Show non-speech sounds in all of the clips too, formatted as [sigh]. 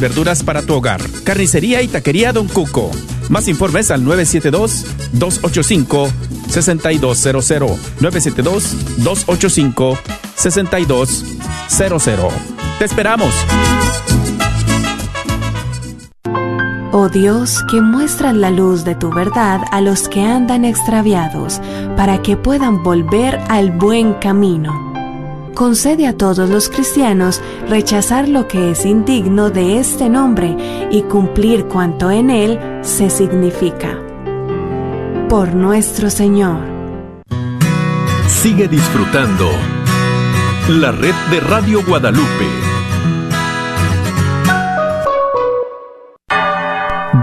Verduras para tu hogar. Carnicería y taquería Don Cuco. Más informes al 972-285-6200. 972-285-6200. Te esperamos. Oh Dios, que muestras la luz de tu verdad a los que andan extraviados, para que puedan volver al buen camino concede a todos los cristianos rechazar lo que es indigno de este nombre y cumplir cuanto en él se significa. Por nuestro Señor. Sigue disfrutando la red de Radio Guadalupe.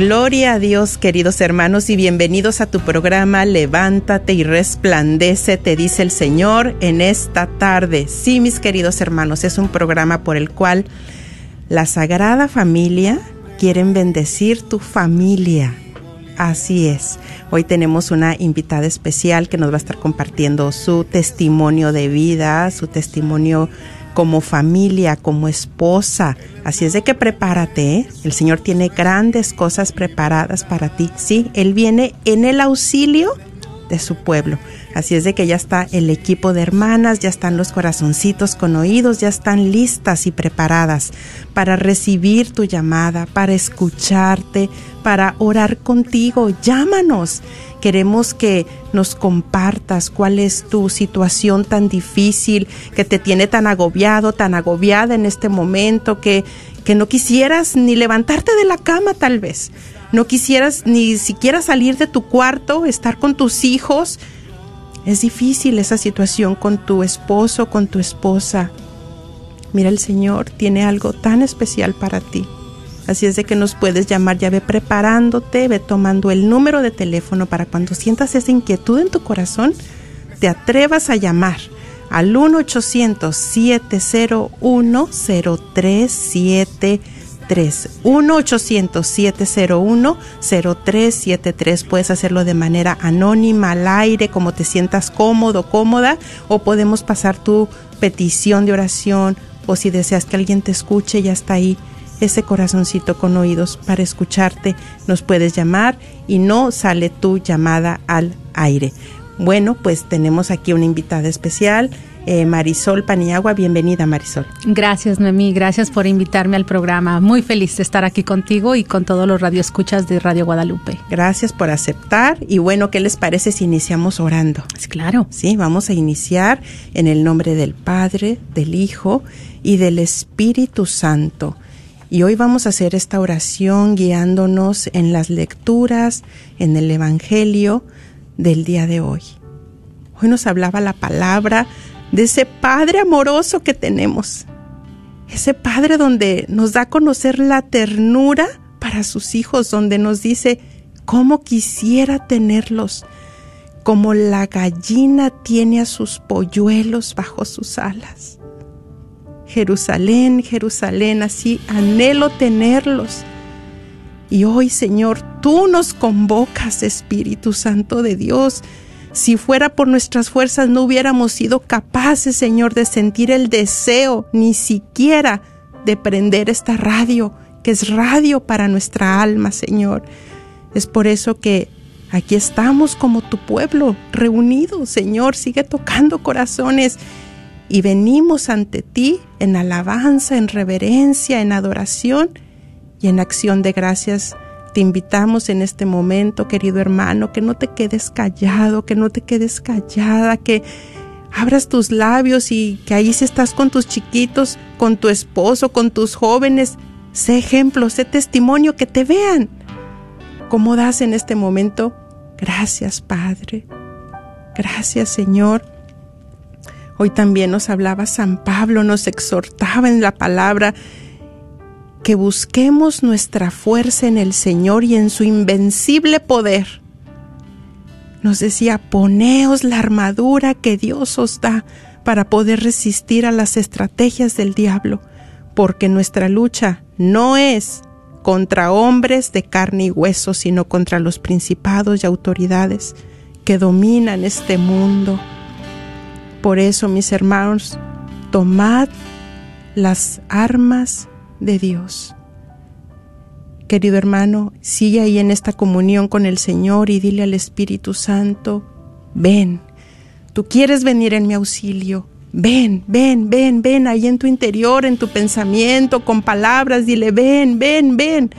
A Dios, queridos hermanos, y bienvenidos a tu programa Levántate y resplandece, te dice el Señor en esta tarde. Sí, mis queridos hermanos, es un programa por el cual la Sagrada Familia quieren bendecir tu familia. Así es. Hoy tenemos una invitada especial que nos va a estar compartiendo su testimonio de vida, su testimonio como familia, como esposa. Así es de que prepárate, ¿eh? el Señor tiene grandes cosas preparadas para ti. Sí, Él viene en el auxilio de su pueblo. Así es de que ya está el equipo de hermanas, ya están los corazoncitos con oídos, ya están listas y preparadas para recibir tu llamada, para escucharte, para orar contigo. Llámanos. Queremos que nos compartas cuál es tu situación tan difícil, que te tiene tan agobiado, tan agobiada en este momento, que, que no quisieras ni levantarte de la cama tal vez. No quisieras ni siquiera salir de tu cuarto, estar con tus hijos, es difícil esa situación con tu esposo, con tu esposa. Mira, el Señor tiene algo tan especial para ti. Así es de que nos puedes llamar, ya ve preparándote, ve tomando el número de teléfono para cuando sientas esa inquietud en tu corazón, te atrevas a llamar al 1-800-701-0373 1-800-701-0373. Puedes hacerlo de manera anónima, al aire, como te sientas cómodo, cómoda, o podemos pasar tu petición de oración, o si deseas que alguien te escuche, ya está ahí ese corazoncito con oídos para escucharte. Nos puedes llamar y no sale tu llamada al aire. Bueno, pues tenemos aquí una invitada especial. Eh, Marisol Paniagua. Bienvenida, Marisol. Gracias, Noemí. Gracias por invitarme al programa. Muy feliz de estar aquí contigo y con todos los radioescuchas de Radio Guadalupe. Gracias por aceptar. Y bueno, ¿qué les parece si iniciamos orando? Claro. Sí, vamos a iniciar en el nombre del Padre, del Hijo y del Espíritu Santo. Y hoy vamos a hacer esta oración guiándonos en las lecturas, en el Evangelio del día de hoy. Hoy nos hablaba la palabra de ese Padre amoroso que tenemos. Ese Padre donde nos da a conocer la ternura para sus hijos, donde nos dice, cómo quisiera tenerlos, como la gallina tiene a sus polluelos bajo sus alas. Jerusalén, Jerusalén, así anhelo tenerlos Y hoy, Señor, tú nos convocas, Espíritu Santo de Dios. Si fuera por nuestras fuerzas no hubiéramos sido capaces, Señor, de sentir el deseo ni siquiera de prender esta radio, que es radio para nuestra alma, Señor. Es por eso que aquí estamos como tu pueblo, reunidos, Señor, sigue tocando corazones y venimos ante ti en alabanza, en reverencia, en adoración y en acción de gracias. Te invitamos en este momento, querido hermano, que no te quedes callado, que no te quedes callada, que abras tus labios y que ahí si estás con tus chiquitos, con tu esposo, con tus jóvenes, sé ejemplo, sé testimonio, que te vean. ¿Cómo das en este momento? Gracias, Padre. Gracias, Señor. Hoy también nos hablaba San Pablo, nos exhortaba en la palabra que busquemos nuestra fuerza en el Señor y en su invencible poder. Nos decía, poneos la armadura que Dios os da para poder resistir a las estrategias del diablo, porque nuestra lucha no es contra hombres de carne y hueso, sino contra los principados y autoridades que dominan este mundo. Por eso, mis hermanos, tomad las armas de Dios. Querido hermano, sigue ahí en esta comunión con el Señor y dile al Espíritu Santo, ven, tú quieres venir en mi auxilio, ven, ven, ven, ven ahí en tu interior, en tu pensamiento, con palabras, dile, ven, ven, ven.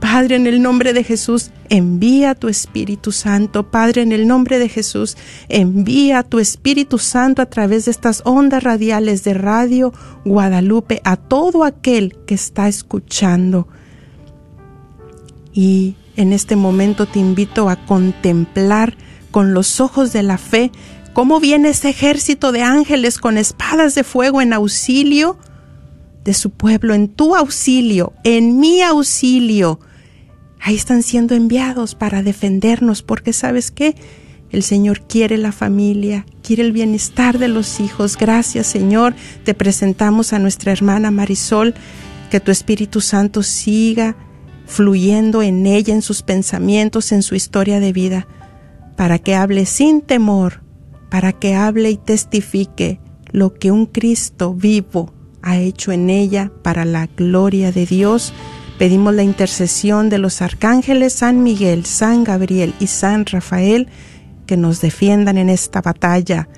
Padre, en el nombre de Jesús, envía tu Espíritu Santo. Padre, en el nombre de Jesús, envía tu Espíritu Santo a través de estas ondas radiales de Radio Guadalupe a todo aquel que está escuchando. Y en este momento te invito a contemplar con los ojos de la fe cómo viene ese ejército de ángeles con espadas de fuego en auxilio de su pueblo, en tu auxilio, en mi auxilio ahí están siendo enviados para defendernos, porque sabes qué? El Señor quiere la familia, quiere el bienestar de los hijos. Gracias Señor, te presentamos a nuestra hermana Marisol, que tu Espíritu Santo siga fluyendo en ella, en sus pensamientos, en su historia de vida, para que hable sin temor, para que hable y testifique lo que un Cristo vivo ha hecho en ella para la gloria de Dios Pedimos la intercesión de los arcángeles San Miguel, San Gabriel y San Rafael que nos defiendan en esta batalla.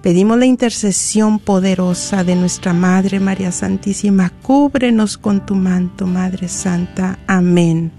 Pedimos la intercesión poderosa de nuestra Madre María Santísima. Cúbrenos con tu manto, Madre Santa. Amén.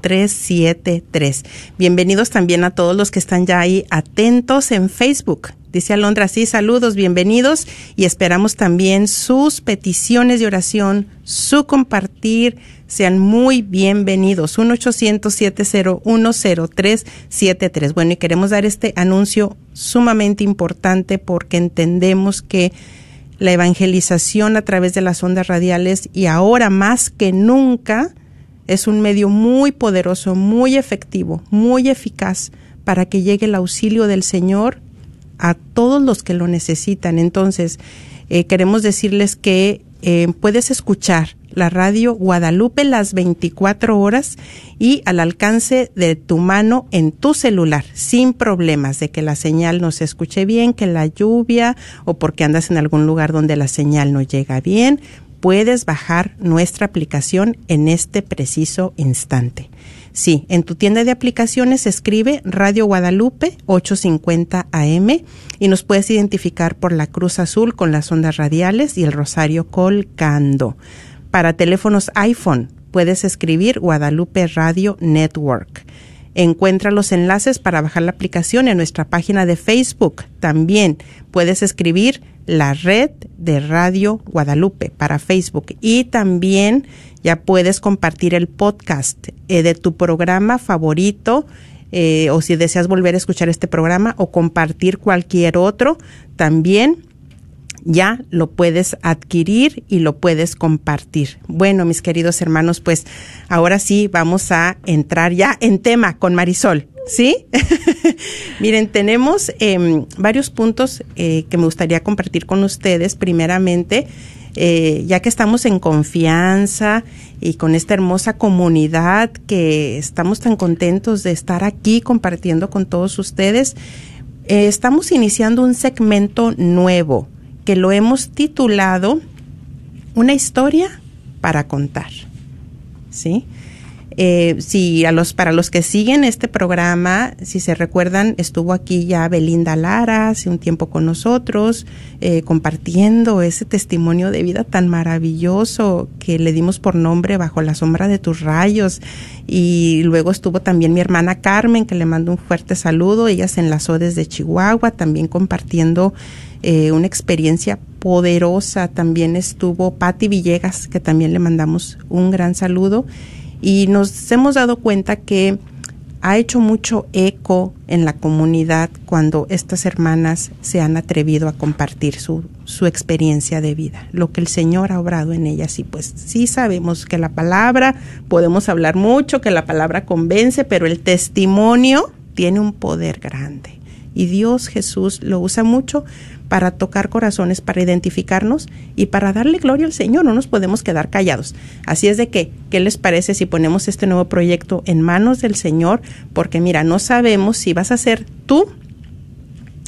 Tres Bienvenidos también a todos los que están ya ahí atentos en Facebook. Dice Alondra, sí, saludos, bienvenidos y esperamos también sus peticiones de oración, su compartir, sean muy bienvenidos. 1-800-701-0373. Bueno, y queremos dar este anuncio sumamente importante porque entendemos que la evangelización a través de las ondas radiales y ahora más que nunca es un medio muy poderoso, muy efectivo, muy eficaz para que llegue el auxilio del Señor a todos los que lo necesitan. Entonces, eh, queremos decirles que eh, puedes escuchar la radio Guadalupe las 24 horas y al alcance de tu mano en tu celular, sin problemas de que la señal no se escuche bien, que la lluvia o porque andas en algún lugar donde la señal no llega bien, puedes bajar nuestra aplicación en este preciso instante. Sí, en tu tienda de aplicaciones escribe Radio Guadalupe 850 AM y nos puedes identificar por la cruz azul con las ondas radiales y el rosario colcando. Para teléfonos iPhone puedes escribir Guadalupe Radio Network. Encuentra los enlaces para bajar la aplicación en nuestra página de Facebook. También puedes escribir la red de Radio Guadalupe para Facebook y también ya puedes compartir el podcast eh, de tu programa favorito eh, o si deseas volver a escuchar este programa o compartir cualquier otro, también ya lo puedes adquirir y lo puedes compartir. Bueno, mis queridos hermanos, pues ahora sí vamos a entrar ya en tema con Marisol. ¿Sí? [laughs] Miren, tenemos em, varios puntos eh, que me gustaría compartir con ustedes. Primeramente, eh, ya que estamos en confianza y con esta hermosa comunidad que estamos tan contentos de estar aquí compartiendo con todos ustedes, eh, estamos iniciando un segmento nuevo que lo hemos titulado Una historia para contar. ¿Sí? Eh, si a los para los que siguen este programa, si se recuerdan, estuvo aquí ya Belinda Lara hace un tiempo con nosotros, eh, compartiendo ese testimonio de vida tan maravilloso que le dimos por nombre bajo la sombra de tus rayos. Y luego estuvo también mi hermana Carmen, que le mando un fuerte saludo. Ella se enlazó desde Chihuahua, también compartiendo eh, una experiencia poderosa. También estuvo Patti Villegas, que también le mandamos un gran saludo y nos hemos dado cuenta que ha hecho mucho eco en la comunidad cuando estas hermanas se han atrevido a compartir su, su experiencia de vida, lo que el Señor ha obrado en ellas. Y pues sí sabemos que la palabra, podemos hablar mucho, que la palabra convence, pero el testimonio tiene un poder grande. Y Dios Jesús lo usa mucho para tocar corazones, para identificarnos y para darle gloria al Señor. No nos podemos quedar callados. Así es de que, ¿qué les parece si ponemos este nuevo proyecto en manos del Señor? Porque mira, no sabemos si vas a ser tú,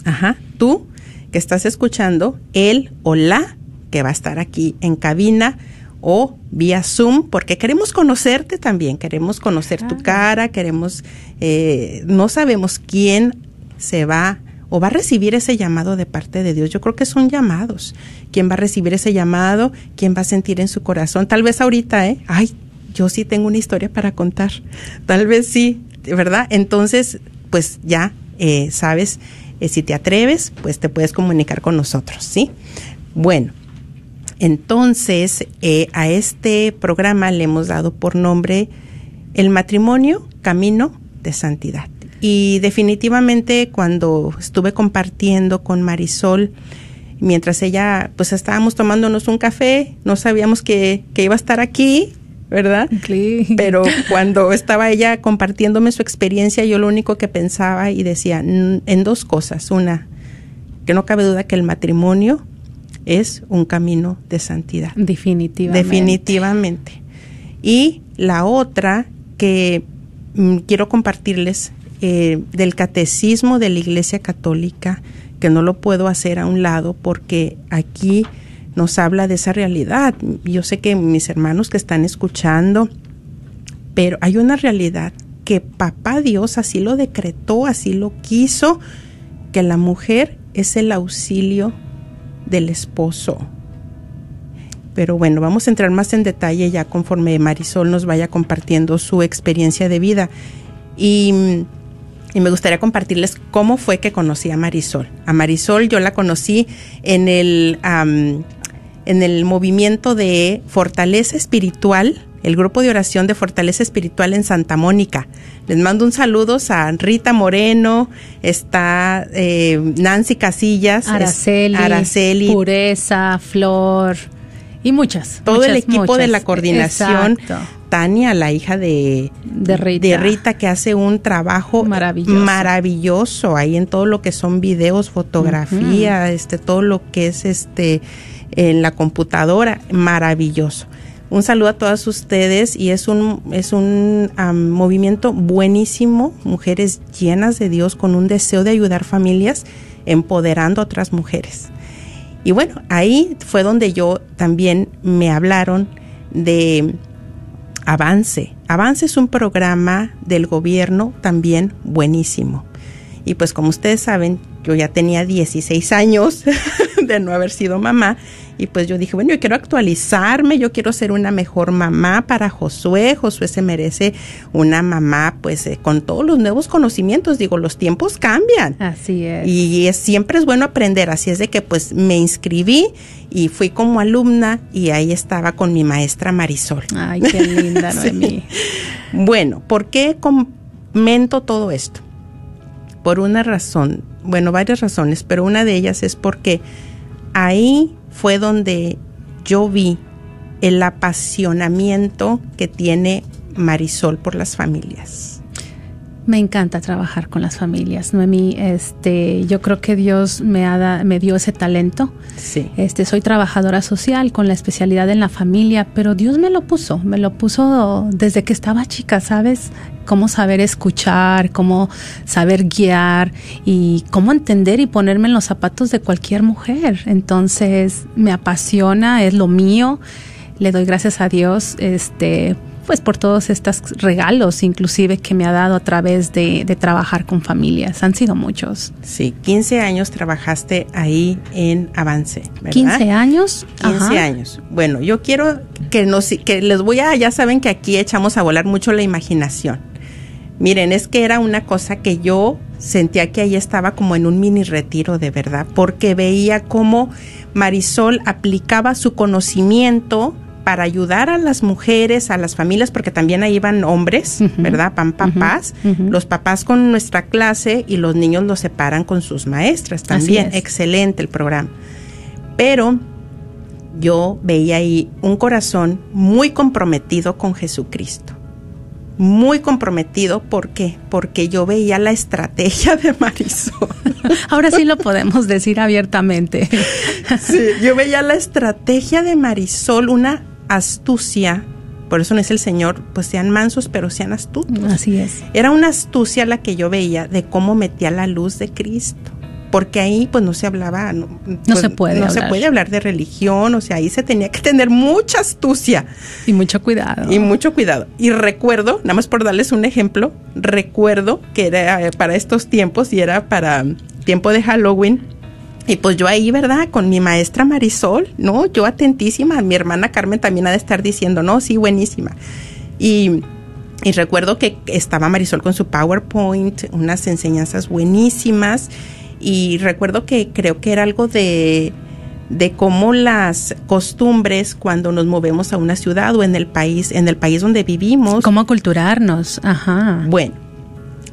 ajá, tú que estás escuchando, él o la que va a estar aquí en cabina o vía Zoom, porque queremos conocerte también, queremos conocer tu cara, queremos, eh, no sabemos quién se va o va a recibir ese llamado de parte de Dios. Yo creo que son llamados. ¿Quién va a recibir ese llamado? ¿Quién va a sentir en su corazón? Tal vez ahorita, ¿eh? Ay, yo sí tengo una historia para contar. Tal vez sí, ¿verdad? Entonces, pues ya eh, sabes, eh, si te atreves, pues te puedes comunicar con nosotros, ¿sí? Bueno, entonces eh, a este programa le hemos dado por nombre El matrimonio, camino de santidad. Y definitivamente cuando estuve compartiendo con Marisol, mientras ella, pues estábamos tomándonos un café, no sabíamos que, que iba a estar aquí, ¿verdad? Pero [laughs] cuando estaba ella compartiéndome su experiencia, yo lo único que pensaba y decía en dos cosas. Una, que no cabe duda que el matrimonio es un camino de santidad. Definitivamente. Definitivamente. Y la otra que mm, quiero compartirles eh, del catecismo de la Iglesia Católica, que no lo puedo hacer a un lado porque aquí nos habla de esa realidad. Yo sé que mis hermanos que están escuchando, pero hay una realidad que papá Dios así lo decretó, así lo quiso, que la mujer es el auxilio del esposo. Pero bueno, vamos a entrar más en detalle ya conforme Marisol nos vaya compartiendo su experiencia de vida. Y y me gustaría compartirles cómo fue que conocí a Marisol. A Marisol yo la conocí en el, en el movimiento de Fortaleza Espiritual, el grupo de oración de Fortaleza Espiritual en Santa Mónica. Les mando un saludo a Rita Moreno, está eh, Nancy Casillas, Araceli, Araceli, Pureza, Flor y muchas. Todo el equipo de la coordinación. Tania, la hija de, de, Rita. que hace un trabajo maravilloso. ahí en todo lo que son videos, fotografía, este, todo lo que es este en la computadora, maravilloso. Un saludo a todas ustedes y es un, es un movimiento buenísimo, mujeres llenas de Dios con un deseo de ayudar familias, empoderando a otras mujeres. Y bueno, ahí fue donde yo también me hablaron de Avance. Avance es un programa del gobierno también buenísimo. Y pues como ustedes saben, yo ya tenía 16 años [laughs] de no haber sido mamá y pues yo dije, bueno, yo quiero actualizarme, yo quiero ser una mejor mamá para Josué. Josué se merece una mamá pues eh, con todos los nuevos conocimientos. Digo, los tiempos cambian. Así es. Y es, siempre es bueno aprender. Así es de que pues me inscribí y fui como alumna y ahí estaba con mi maestra Marisol. Ay, qué linda, [laughs] Noemí. Bueno, ¿por qué comento todo esto? Por una razón, bueno, varias razones, pero una de ellas es porque ahí fue donde yo vi el apasionamiento que tiene Marisol por las familias. Me encanta trabajar con las familias, Noemí. Este, yo creo que Dios me, ha me dio ese talento. Sí. Este, soy trabajadora social con la especialidad en la familia, pero Dios me lo puso, me lo puso desde que estaba chica, ¿sabes? Cómo saber escuchar, cómo saber guiar y cómo entender y ponerme en los zapatos de cualquier mujer. Entonces, me apasiona, es lo mío. Le doy gracias a Dios, este, pues por todos estos regalos inclusive que me ha dado a través de, de, trabajar con familias. Han sido muchos. Sí, 15 años trabajaste ahí en Avance, ¿verdad? 15 años. 15 Ajá. años. Bueno, yo quiero que nos que les voy a ya saben que aquí echamos a volar mucho la imaginación. Miren, es que era una cosa que yo sentía que ahí estaba como en un mini retiro de verdad, porque veía cómo Marisol aplicaba su conocimiento para ayudar a las mujeres, a las familias, porque también ahí iban hombres, uh -huh. ¿verdad? Pan papás, uh -huh. los papás con nuestra clase y los niños los separan con sus maestras también. Excelente el programa. Pero yo veía ahí un corazón muy comprometido con Jesucristo. Muy comprometido, ¿por qué? Porque yo veía la estrategia de Marisol. [laughs] Ahora sí lo podemos decir abiertamente. Sí, yo veía la estrategia de Marisol, una astucia, por eso no es el Señor, pues sean mansos, pero sean astutos. Así es. Era una astucia la que yo veía de cómo metía la luz de Cristo. Porque ahí pues no se hablaba, no, pues, se puede no hablar. se puede hablar de religión, o sea, ahí se tenía que tener mucha astucia y mucho cuidado. Y mucho cuidado. Y recuerdo, nada más por darles un ejemplo, recuerdo que era para estos tiempos y era para tiempo de Halloween, y pues yo ahí, ¿verdad? Con mi maestra Marisol, ¿no? Yo atentísima, mi hermana Carmen también ha de estar diciendo, no, sí, buenísima. Y, y recuerdo que estaba Marisol con su PowerPoint, unas enseñanzas buenísimas. Y recuerdo que creo que era algo de, de cómo las costumbres cuando nos movemos a una ciudad o en el país, en el país donde vivimos. Cómo culturarnos, ajá. Bueno,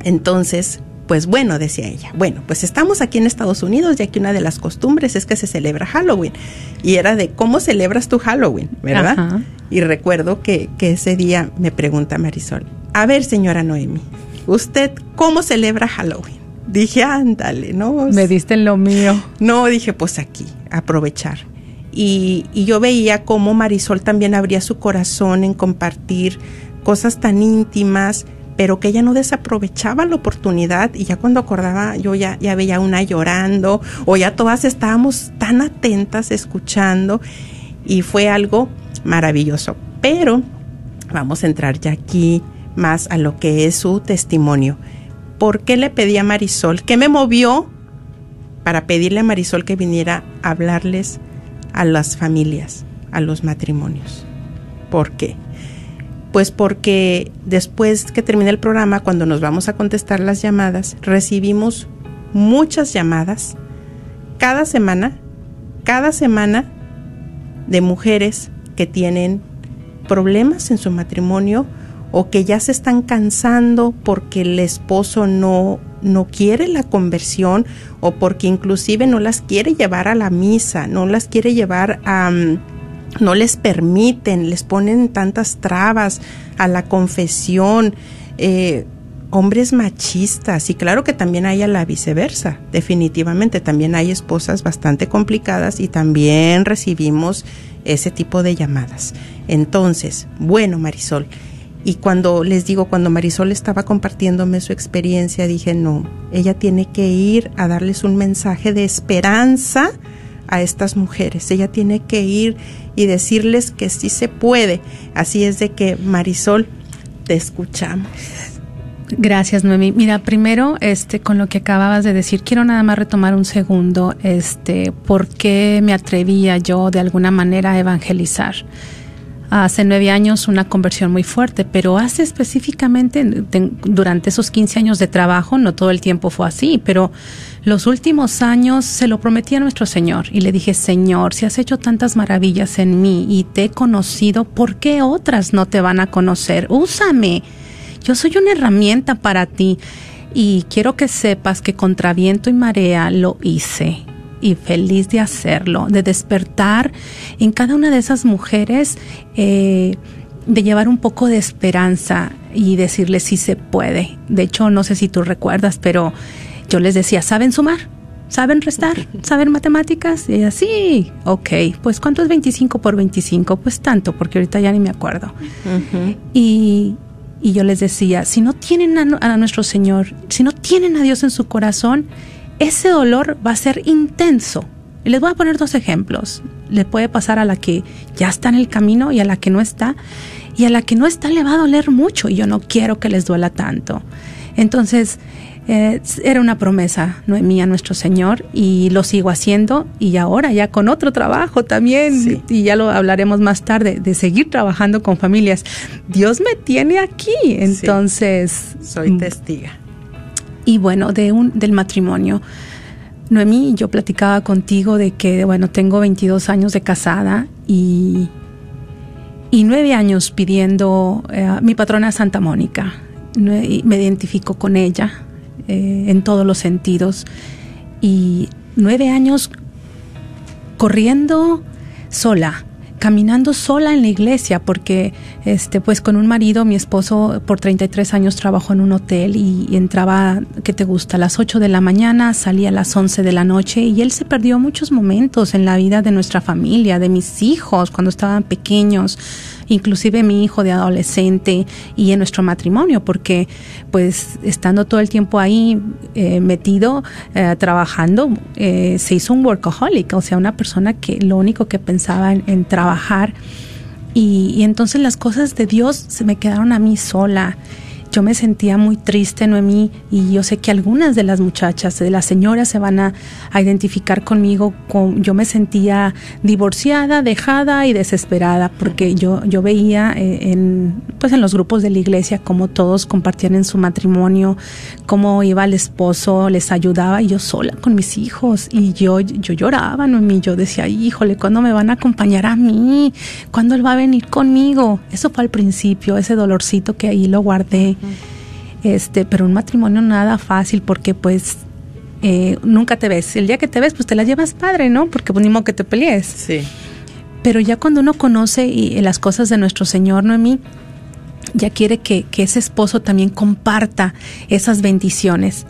entonces pues bueno, decía ella, bueno, pues estamos aquí en Estados Unidos, ya que una de las costumbres es que se celebra Halloween. Y era de cómo celebras tu Halloween, ¿verdad? Ajá. Y recuerdo que, que ese día me pregunta Marisol, a ver, señora Noemi, ¿usted cómo celebra Halloween? Dije, ándale, ¿no? Me diste en lo mío. No, dije, pues aquí, aprovechar. Y, y yo veía cómo Marisol también abría su corazón en compartir cosas tan íntimas, pero que ella no desaprovechaba la oportunidad y ya cuando acordaba yo ya, ya veía una llorando o ya todas estábamos tan atentas escuchando y fue algo maravilloso. Pero vamos a entrar ya aquí más a lo que es su testimonio. ¿Por qué le pedí a Marisol? ¿Qué me movió para pedirle a Marisol que viniera a hablarles a las familias, a los matrimonios? ¿Por qué? Pues porque después que termine el programa, cuando nos vamos a contestar las llamadas, recibimos muchas llamadas cada semana, cada semana de mujeres que tienen problemas en su matrimonio o que ya se están cansando porque el esposo no, no quiere la conversión o porque inclusive no las quiere llevar a la misa, no las quiere llevar a... Um, no les permiten, les ponen tantas trabas a la confesión, eh, hombres machistas y claro que también hay a la viceversa, definitivamente también hay esposas bastante complicadas y también recibimos ese tipo de llamadas. Entonces, bueno Marisol, y cuando les digo, cuando Marisol estaba compartiéndome su experiencia, dije, no, ella tiene que ir a darles un mensaje de esperanza a estas mujeres. Ella tiene que ir y decirles que sí se puede. Así es de que Marisol, te escuchamos. Gracias, Noemi. Mira, primero, este, con lo que acababas de decir, quiero nada más retomar un segundo, este, por qué me atrevía yo de alguna manera a evangelizar. Hace nueve años una conversión muy fuerte, pero hace específicamente, durante esos 15 años de trabajo, no todo el tiempo fue así, pero los últimos años se lo prometí a nuestro Señor y le dije, Señor, si has hecho tantas maravillas en mí y te he conocido, ¿por qué otras no te van a conocer? Úsame yo soy una herramienta para ti y quiero que sepas que contra viento y marea lo hice y feliz de hacerlo, de despertar en cada una de esas mujeres, eh, de llevar un poco de esperanza y decirles si se puede. De hecho, no sé si tú recuerdas, pero yo les decía, ¿saben sumar? ¿Saben restar? [laughs] ¿Saben matemáticas? Y así, ok, pues ¿cuánto es 25 por 25? Pues tanto, porque ahorita ya ni me acuerdo. Y y yo les decía, si no tienen a, nuestro Señor, si no tienen a Dios en su corazón, ese dolor va a ser intenso. Y les voy a poner dos ejemplos. Le puede pasar a la que ya está en el camino y a la que no está. Y a la que no está le va a doler mucho y yo no quiero que les duela tanto. Entonces, eh, era una promesa, Noemí, a nuestro Señor, y lo sigo haciendo, y ahora ya con otro trabajo también, y ya lo hablaremos más tarde, de seguir trabajando con familias. Dios me tiene aquí, entonces... Soy mm, testiga. Y bueno, de un, del matrimonio. Noemí, yo platicaba contigo de que, bueno, tengo 22 años de casada y, y nueve años pidiendo eh, mi patrona Santa Mónica. Me identifico con ella eh, en todos los sentidos. Y nueve años corriendo sola, caminando sola en la iglesia, porque este, pues con un marido, mi esposo por 33 años trabajó en un hotel y, y entraba, ¿qué te gusta? A las 8 de la mañana, salía a las 11 de la noche y él se perdió muchos momentos en la vida de nuestra familia, de mis hijos cuando estaban pequeños inclusive mi hijo de adolescente y en nuestro matrimonio, porque pues estando todo el tiempo ahí eh, metido, eh, trabajando, eh, se hizo un workaholic, o sea, una persona que lo único que pensaba en, trabajar. Y, y, entonces las cosas de Dios se me quedaron a mí sola yo me sentía muy triste, Noemí, y yo sé que algunas de las muchachas, de las señoras se van a, identificar conmigo. Con, yo me sentía divorciada, dejada y desesperada, porque yo, yo veía eh, en, pues en los grupos de la iglesia cómo todos compartían en su matrimonio, cómo iba el esposo, les ayudaba, y yo sola con mis hijos, y yo, yo lloraba, Noemí, yo decía, híjole, ¿cuándo me van a acompañar a mí? ¿Cuándo él va a venir conmigo? Eso fue al principio, ese dolorcito que ahí lo guardé. Este, pero un matrimonio nada fácil porque pues eh, nunca te ves. El día que te ves, pues te la llevas padre, ¿no? Porque pues ni modo que te pelees. Sí. Pero ya cuando uno conoce y, las cosas de nuestro Señor, Noemí, ya quiere que, que ese esposo también comparta esas bendiciones.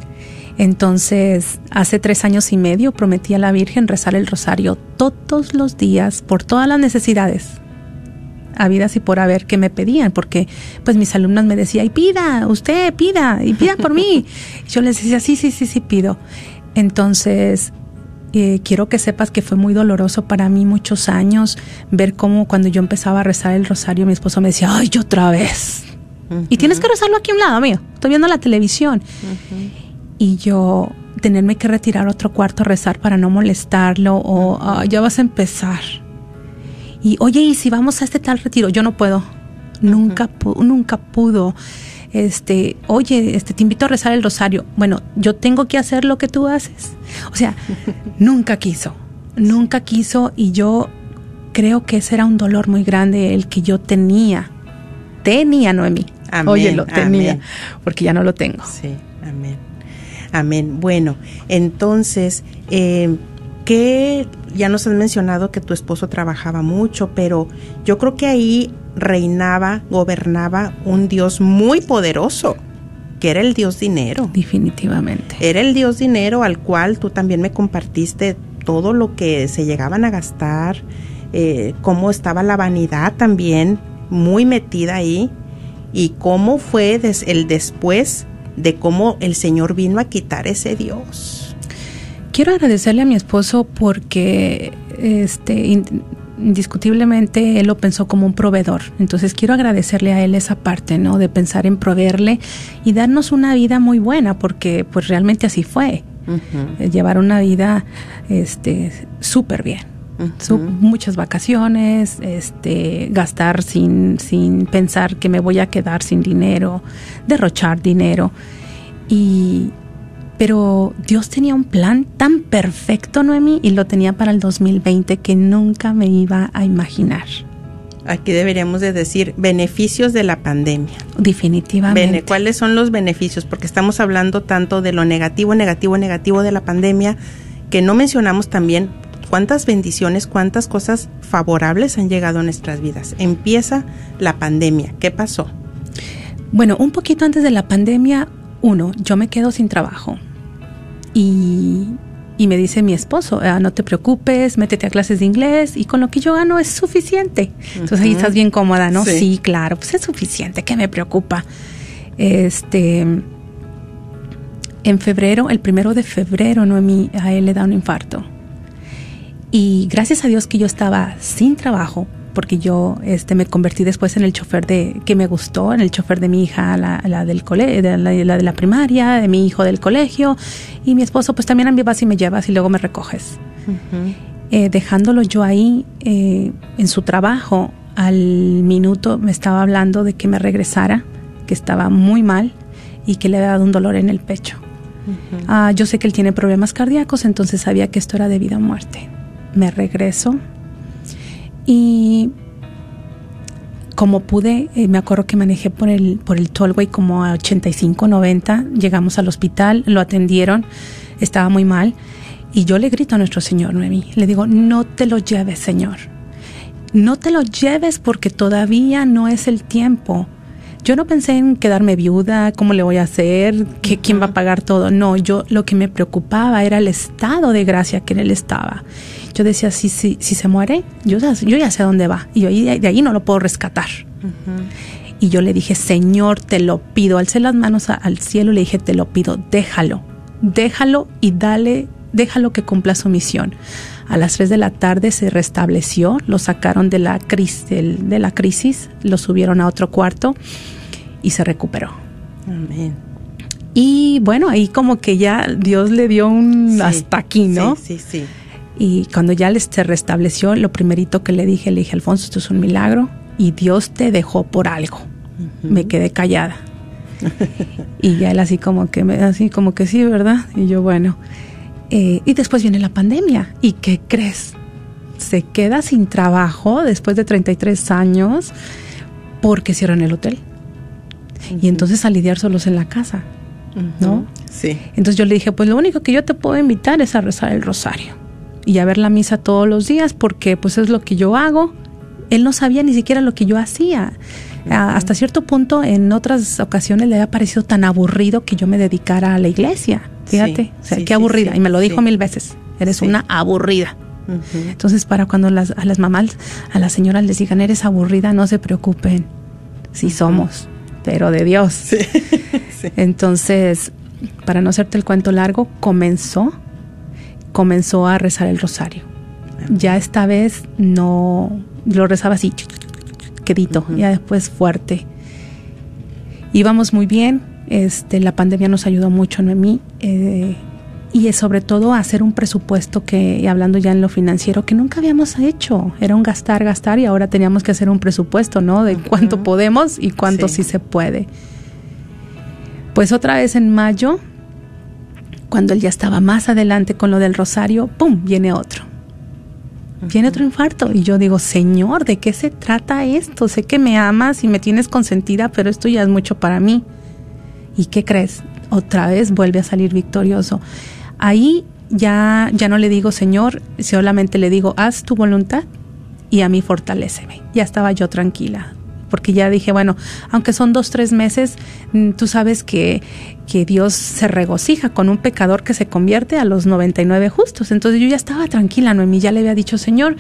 Entonces, hace tres años y medio prometí a la Virgen rezar el rosario todos los días por todas las necesidades habidas y por haber que me pedían, porque pues mis alumnas me decían, y pida, usted pida, y pida por mí. [laughs] yo les decía, sí, sí, sí, sí, pido. Entonces, eh, quiero que sepas que fue muy doloroso para mí muchos años ver cómo cuando yo empezaba a rezar el rosario, mi esposo me decía, ay, otra vez. Y tienes que rezarlo aquí a un lado mío, estoy viendo la televisión. Y yo tenerme que retirar otro cuarto a rezar para no molestarlo o ya vas a empezar y oye, ¿y si vamos a este tal retiro? Yo no puedo. Nunca, nunca pudo. Este, oye, este, te invito a rezar el rosario. Bueno, yo tengo que hacer lo que tú haces. O sea, [laughs] nunca quiso, nunca quiso y yo creo que ese era un dolor muy grande el que yo tenía. Tenía, Noemí. Amén, Oye, lo tenía, porque ya no lo tengo. Sí, amén. Amén. Bueno, entonces, eh, ¿qué ya nos has mencionado que tu esposo trabajaba mucho, pero yo creo que ahí reinaba, gobernaba un Dios muy poderoso, que era el Dios dinero. Definitivamente. Era el Dios dinero al cual tú también me compartiste todo lo que se llegaban a gastar, eh, cómo estaba la vanidad también muy metida ahí y cómo fue el después de cómo el Señor vino a quitar ese Dios quiero agradecerle a mi esposo porque este indiscutiblemente él lo pensó como un proveedor. Entonces quiero agradecerle a él esa parte, ¿no? De pensar en proveerle y darnos una vida muy buena, porque pues realmente así fue. Eh, llevar una vida este súper bien. muchas vacaciones, este, gastar sin, sin pensar que me voy a quedar sin dinero, derrochar dinero. Y, pero Dios tenía un plan tan perfecto, Noemí, y lo tenía para el 2020 que nunca me iba a imaginar. Aquí deberíamos de decir beneficios de la pandemia. Definitivamente. ¿Cuáles son los beneficios? Porque estamos hablando tanto de lo negativo, negativo, negativo de la pandemia, que no mencionamos también cuántas bendiciones, cuántas cosas favorables han llegado a nuestras vidas. Empieza la pandemia. ¿Qué pasó? Bueno, un poquito antes de la pandemia, uno, yo me quedo sin trabajo. Y, me dice mi esposo, ah, no te preocupes, métete a clases de inglés y con lo que yo gano es suficiente. Entonces ahí estás bien cómoda, ¿no? Sí. claro, pues es suficiente, ¿qué me preocupa? Este, en febrero, el primero de febrero, Noemí, a él le da un infarto. Y gracias a Dios que yo estaba sin trabajo, porque yo este, me convertí después en el chofer de que me gustó, en el chofer de mi hija, la, del cole, de la, de la primaria, de mi hijo del colegio, y mi esposo pues también a mí vas y me llevas y luego me recoges. Eh, dejándolo yo ahí eh, en su trabajo, al minuto me estaba hablando de que me regresara, que estaba muy mal y que le había dado un dolor en el pecho. Ah, yo sé que él tiene problemas cardíacos, entonces sabía que esto era de vida o muerte. Me regreso, y como pude, eh, me acuerdo que manejé por el, por el tollway como a 85, 90, llegamos al hospital, lo atendieron, estaba muy mal, y yo le grito a nuestro Señor, Noemí, le digo, no te lo lleves, Señor, no te lo lleves porque todavía no es el tiempo. Yo no pensé en quedarme viuda, cómo le voy a hacer, ¿Qué, quién va a pagar todo. No, yo lo que me preocupaba era el estado de gracia que en él estaba yo decía, si, si, si se muere, yo, yo ya sé dónde va y yo de, ahí no lo puedo rescatar. Y yo le dije, Señor, te lo pido, alcé las manos al cielo y le dije, te lo pido, déjalo, déjalo y dale, déjalo que cumpla su misión. A las 3 de la tarde se restableció, lo sacaron de la, crisis, de la crisis, lo subieron a otro cuarto y se recuperó. Amén. Y bueno, ahí como que ya Dios le dio un hasta aquí, ¿no? Sí, sí, sí. Y cuando ya se restableció, lo primerito que le dije, le dije, Alfonso, esto es un milagro y Dios te dejó por algo. Me quedé callada. [laughs] y ya él así como que, así como que sí, ¿verdad? Y yo, bueno. Eh, y después viene la pandemia. ¿Y qué crees? Se queda sin trabajo después de 33 años porque cierran el hotel. Y entonces a lidiar solos en la casa, ¿no? Sí. Entonces yo le dije, pues lo único que yo te puedo invitar es a rezar el rosario y a ver la misa todos los días porque pues es lo que yo hago. Él no sabía ni siquiera lo que yo hacía. hasta cierto punto, en otras ocasiones le había parecido tan aburrido que yo me dedicara a la iglesia. Fíjate, o sea, qué aburrida. y me lo dijo mil veces. Eres una aburrida. Entonces, para cuando las, a las mamás, a las señoras les digan, eres aburrida, no se preocupen. Sí somos, pero de Dios. [laughs] Entonces, para no hacerte el cuento largo, comenzó comenzó a rezar el rosario. Ya esta vez no lo rezaba así, quedito, ya después fuerte. Íbamos muy bien, este, la pandemia nos ayudó mucho en mí eh, y sobre todo a hacer un presupuesto que, hablando ya en lo financiero, que nunca habíamos hecho. Era un gastar, gastar y ahora teníamos que hacer un presupuesto, ¿no? De cuánto podemos y cuánto sí se puede. Pues otra vez en mayo cuando él ya estaba más adelante con lo del rosario, ¡pum! viene otro. Viene otro infarto. Y yo digo, Señor, ¿de qué se trata esto? Sé que me amas y me tienes consentida, pero esto ya es mucho para mí. ¿Y qué crees? Otra vez vuelve a salir victorioso. Ahí ya, ya no le digo, Señor, solamente le digo, haz tu voluntad y a mí fortaleceme. Ya estaba yo tranquila porque ya dije, bueno, aunque son dos, tres meses, mm, tú sabes que, que Dios se regocija con un pecador que se convierte a los 99 justos. Entonces yo ya estaba tranquila, Noemí ya le había dicho, Señor,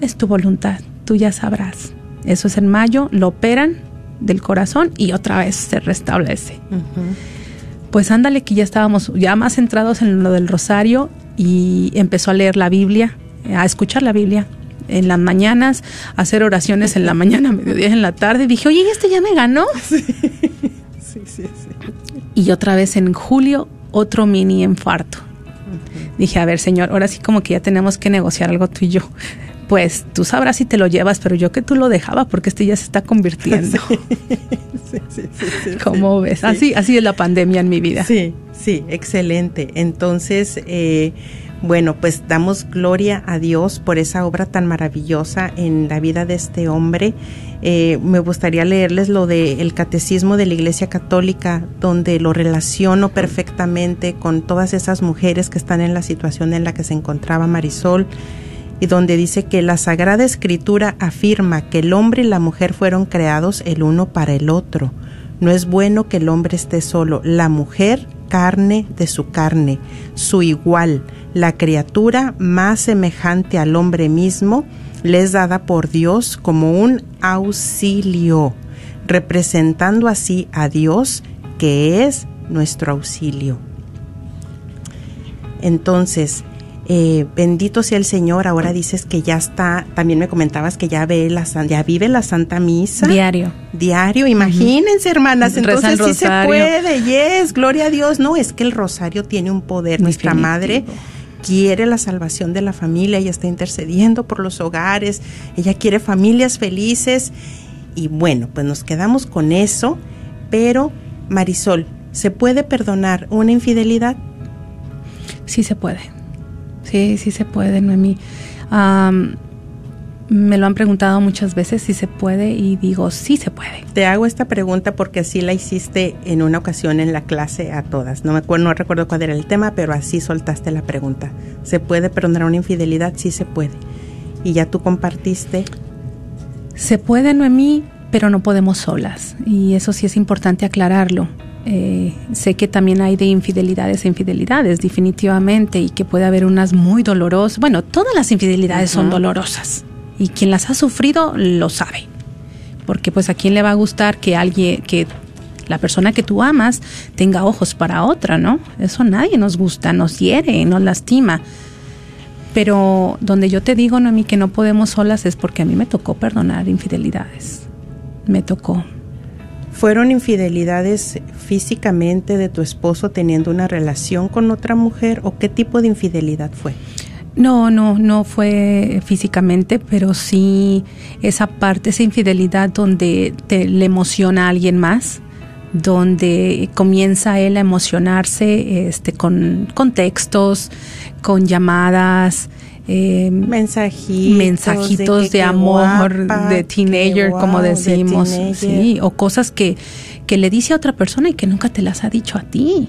es tu voluntad, tú ya sabrás. Eso es en mayo, lo operan del corazón y otra vez se restablece. Pues ándale que ya estábamos ya más centrados en lo del rosario y empezó a leer la Biblia, a escuchar la Biblia en las mañanas, a hacer oraciones en la mañana, [laughs] mediodía, en la tarde. Dije, oye, este ya me ganó? [laughs] Sí, sí, sí. Y otra vez en julio, otro mini infarto. Dije, a ver, señor, ahora sí como que ya tenemos que negociar algo tú y yo. Pues tú sabrás si te lo llevas, pero yo que tú lo dejaba porque este ya se está convirtiendo. [laughs] Sí, sí, sí, ¿Cómo ves? Así, así es la pandemia en mi vida. Sí, sí, excelente. Entonces, eh, bueno, pues damos gloria a Dios por esa obra tan maravillosa en la vida de este hombre. Eh, me gustaría leerles lo del Catecismo de la Iglesia Católica, donde lo relaciono perfectamente con todas esas mujeres que están en la situación en la que se encontraba Marisol y donde dice que la Sagrada Escritura afirma que el hombre y la mujer fueron creados el uno para el otro. No es bueno que el hombre esté solo, la mujer carne de su carne, su igual, la criatura más semejante al hombre mismo, le es dada por Dios como un auxilio, representando así a Dios que es nuestro auxilio. Entonces, eh, bendito sea el Señor, ahora dices que ya está, también me comentabas que ya ve la ya vive la Santa Misa. Diario. Diario, imagínense hermanas, entonces sí se puede, yes, gloria a Dios. No, es que el rosario tiene un poder, nuestra madre quiere la salvación de la familia, ella está intercediendo por los hogares, ella quiere familias felices y bueno, pues nos quedamos con eso, pero Marisol, ¿se puede perdonar una infidelidad? Sí se puede, sí, sí se puede, Noemí. me lo han preguntado muchas veces si se puede y digo sí se puede. Te hago esta pregunta porque así la hiciste en una ocasión en la clase a todas. No me acuerdo, no recuerdo cuál era el tema, pero así soltaste la pregunta. ¿Se puede perdonar una infidelidad? Sí se puede. Y ya tú compartiste. Se puede, Noemí, pero no podemos solas. Y eso sí es importante aclararlo. Eh, sé que también hay de infidelidades e infidelidades, definitivamente, y que puede haber unas muy dolorosas. Bueno, todas las infidelidades son dolorosas y quien las ha sufrido lo sabe. Porque pues a quién le va a gustar que alguien, que la persona que tú amas tenga ojos para otra, ¿no? Eso nadie nos gusta, nos hiere, nos lastima. Pero donde yo te digo, Noemí, que no podemos solas es porque a mí me tocó perdonar infidelidades. Me tocó. ¿Fueron infidelidades físicamente de tu esposo teniendo una relación con otra mujer o qué tipo de infidelidad fue? No, no, no fue físicamente, pero sí esa parte, esa infidelidad donde te le emociona a alguien más, donde comienza él a emocionarse este, con, con textos, con llamadas, eh, mensajitos, mensajitos de, amor de teenager, como decimos, sí, o cosas que, que le dice a otra persona y que nunca te las ha dicho a ti.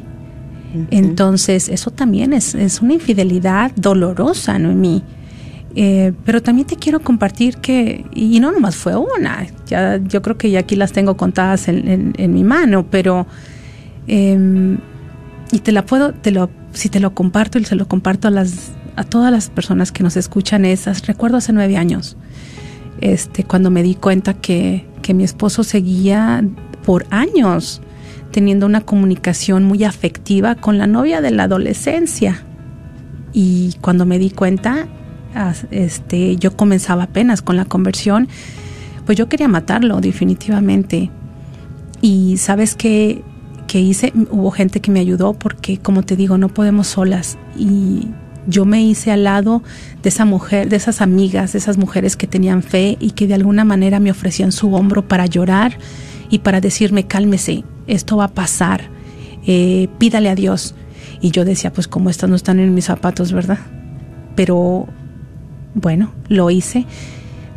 Entonces, eso también es, es, una infidelidad dolorosa, ¿no? En mí. Eh, pero también te quiero compartir que, y no nomás fue una, ya, yo creo que ya aquí las tengo contadas en, en, mi mano, pero, em, y te la puedo, te lo, si te lo comparto y se lo comparto a las, a todas las personas que nos escuchan esas, recuerdo hace nueve años, este, cuando me di cuenta que, que mi esposo seguía por años teniendo una comunicación muy afectiva con la novia de la adolescencia. Y cuando me di cuenta, este, yo comenzaba apenas con la conversión, pues yo quería matarlo definitivamente. Y sabes qué, que hice, hubo gente que me ayudó porque, como te digo, no podemos solas. Y yo me hice al lado de esa mujer, de esas amigas, de esas mujeres que tenían fe y que de alguna manera me ofrecían su hombro para llorar y para decirme, cálmese, esto va a pasar, eh, pídale a Dios. Y yo decía, pues como estas no están en mis zapatos, ¿verdad? Pero bueno, lo hice.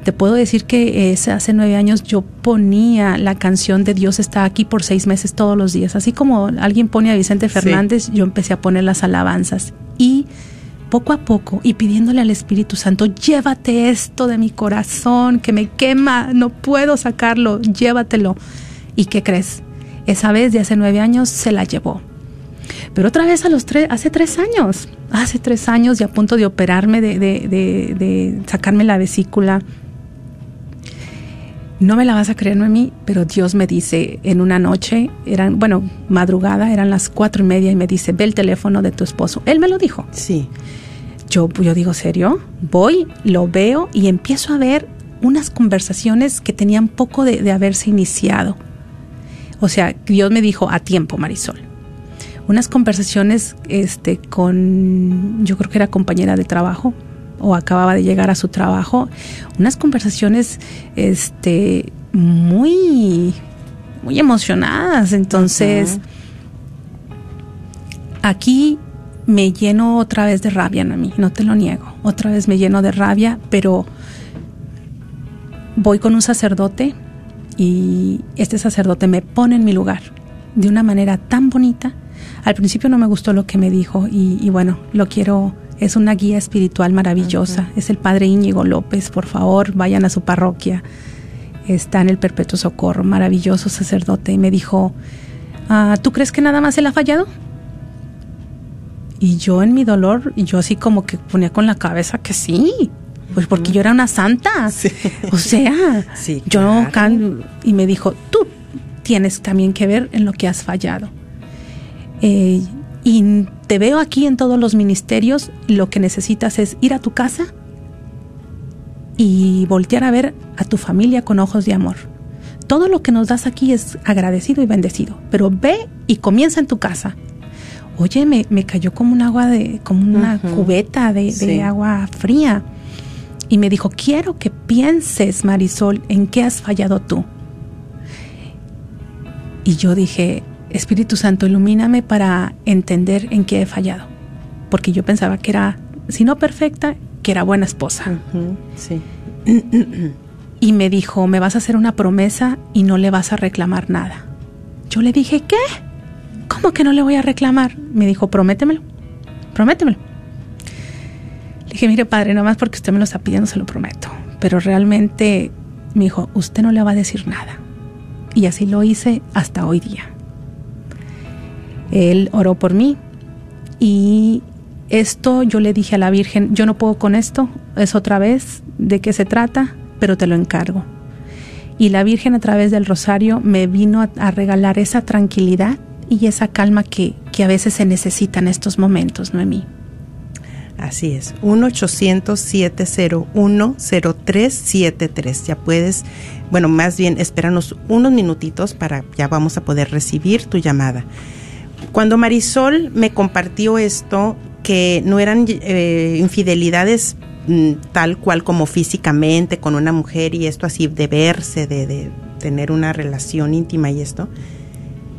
Te puedo decir que hace nueve años yo ponía la canción de Dios está aquí por seis meses todos los días. Así como alguien pone a Vicente Fernández, yo empecé a poner las alabanzas. Y poco a poco y pidiéndole al Espíritu Santo, llévate esto de mi corazón que me quema, no puedo sacarlo, llévatelo. ¿Y qué crees? Esa vez de hace nueve años se la llevó. Pero otra vez a los tres, hace tres años, hace tres años y a punto de operarme, de, de, de, sacarme la vesícula, No me la vas a creer, Noemí, pero Dios me dice en una noche, eran, bueno, madrugada, eran las cuatro y media y me dice, ve el teléfono de tu esposo. Él me lo dijo. Sí. Yo, yo digo, ¿serio? Voy, lo veo y empiezo a ver unas conversaciones que tenían poco de, de haberse iniciado. O sea, Dios me dijo a tiempo, Marisol. Unas conversaciones este, con, yo creo que era compañera de trabajo, o acababa de llegar a su trabajo, unas conversaciones este, muy, muy emocionadas. Entonces, aquí me lleno otra vez de rabia, mí no te lo niego. Otra vez me lleno de rabia, pero voy con un sacerdote y este sacerdote me pone en mi lugar de una manera tan bonita. Al principio no me gustó lo que me dijo y, y bueno, lo quiero es una guía espiritual maravillosa. Es el padre Íñigo López. Por favor, vayan a su parroquia. Está en el Perpetuo Socorro, maravilloso sacerdote. Y me dijo, ah, ¿tú crees que nada más él ha fallado? Y yo en mi dolor, yo así como que ponía con la cabeza que sí. Pues porque yo era una santa. O sea, [laughs] yo y me dijo, tú tienes también que ver en lo que has fallado. Eh, y te veo aquí en todos los ministerios, lo que necesitas es ir a tu casa y voltear a ver a tu familia con ojos de amor. Todo lo que nos das aquí es agradecido y bendecido, pero ve y comienza en tu casa. Oye, me, cayó como un agua de, como una cubeta de, de agua fría. Y me dijo, quiero que pienses, Marisol, en qué has fallado tú. Y yo dije, Espíritu Santo, ilumíname para entender en qué he fallado. Porque yo pensaba que era, si no perfecta, que era buena esposa. sí. y me dijo, me vas a hacer una promesa y no le vas a reclamar nada. Yo le dije, ¿qué? ¿Cómo que no le voy a reclamar? Me dijo, prométemelo, prométemelo. Le dije, mire padre, nada más porque usted me lo está pidiendo, se lo prometo. Pero realmente me dijo, usted no le va a decir nada. Y así lo hice hasta hoy día. Él oró por mí y esto yo le dije a la Virgen, yo no puedo con esto, es otra vez de qué se trata, pero te lo encargo. Y la Virgen a través del rosario me vino a, regalar esa tranquilidad y esa calma que, que, a veces se necesita en estos momentos, Noemí. Así es, 1-800-701-0373. Ya puedes, bueno, más bien espéranos unos minutitos para ya vamos a poder recibir tu llamada. Cuando Marisol me compartió esto, que no eran eh, infidelidades mm, tal cual como físicamente con una mujer y esto así de verse, de, tener una relación íntima y esto,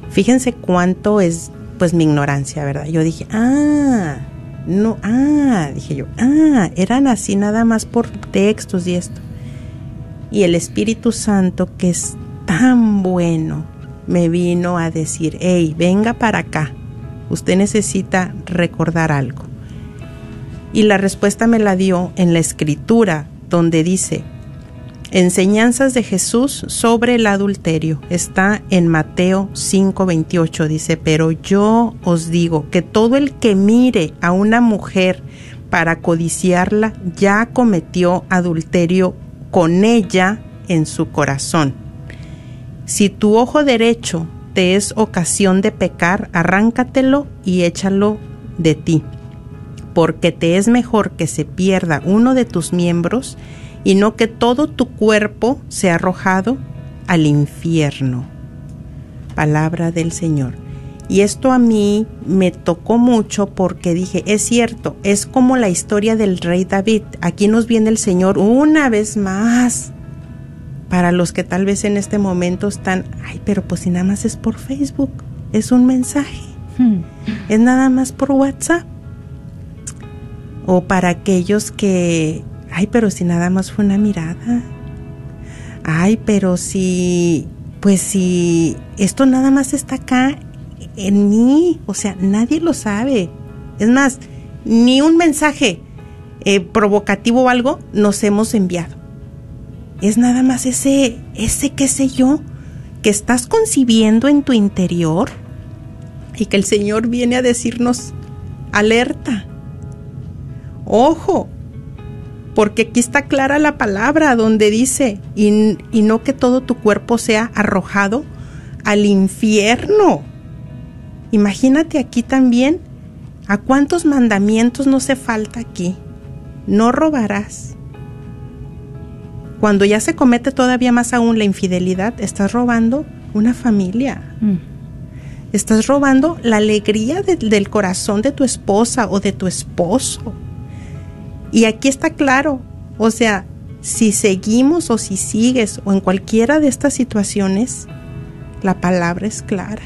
fíjense cuánto es pues mi ignorancia, ¿verdad? Yo dije, ah, no, ah, dije yo, ah, eran así nada más por textos y esto. Y el Espíritu Santo, que es tan bueno, me vino a decir, hey, venga para acá, usted necesita recordar algo. Y la respuesta me la dio en la escritura, donde dice, Enseñanzas de Jesús sobre el adulterio. Está en Mateo 5:28. Dice, pero yo os digo que todo el que mire a una mujer para codiciarla ya cometió adulterio con ella en su corazón. Si tu ojo derecho te es ocasión de pecar, arráncatelo y échalo de ti, porque te es mejor que se pierda uno de tus miembros y no que todo tu cuerpo sea arrojado al infierno. Palabra del Señor. Y esto a mí me tocó mucho porque dije, es cierto, es como la historia del rey David. Aquí nos viene el Señor una vez más para los que tal vez en este momento están, ay, pero pues si nada más es por Facebook, es un mensaje, hmm. es nada más por WhatsApp. O para aquellos que, ay, pero si nada más fue una mirada. Ay, pero si, pues si esto nada más está acá en mí, o sea, nadie lo sabe. Es más, ni un mensaje eh, provocativo o algo nos hemos enviado es nada más ese, ese qué sé yo, que estás concibiendo en tu interior y que el Señor viene a decirnos, alerta, ojo, porque aquí está clara la palabra donde dice, y, y no que todo tu cuerpo sea arrojado al infierno. Imagínate aquí también, ¿a cuántos mandamientos no se falta aquí? No robarás. Cuando ya se comete todavía más aún la infidelidad, estás robando una familia. Mm. Estás robando la alegría del corazón de tu esposa o de tu esposo. Y aquí está claro, o sea, si seguimos o si sigues o en cualquiera de estas situaciones, la palabra es clara.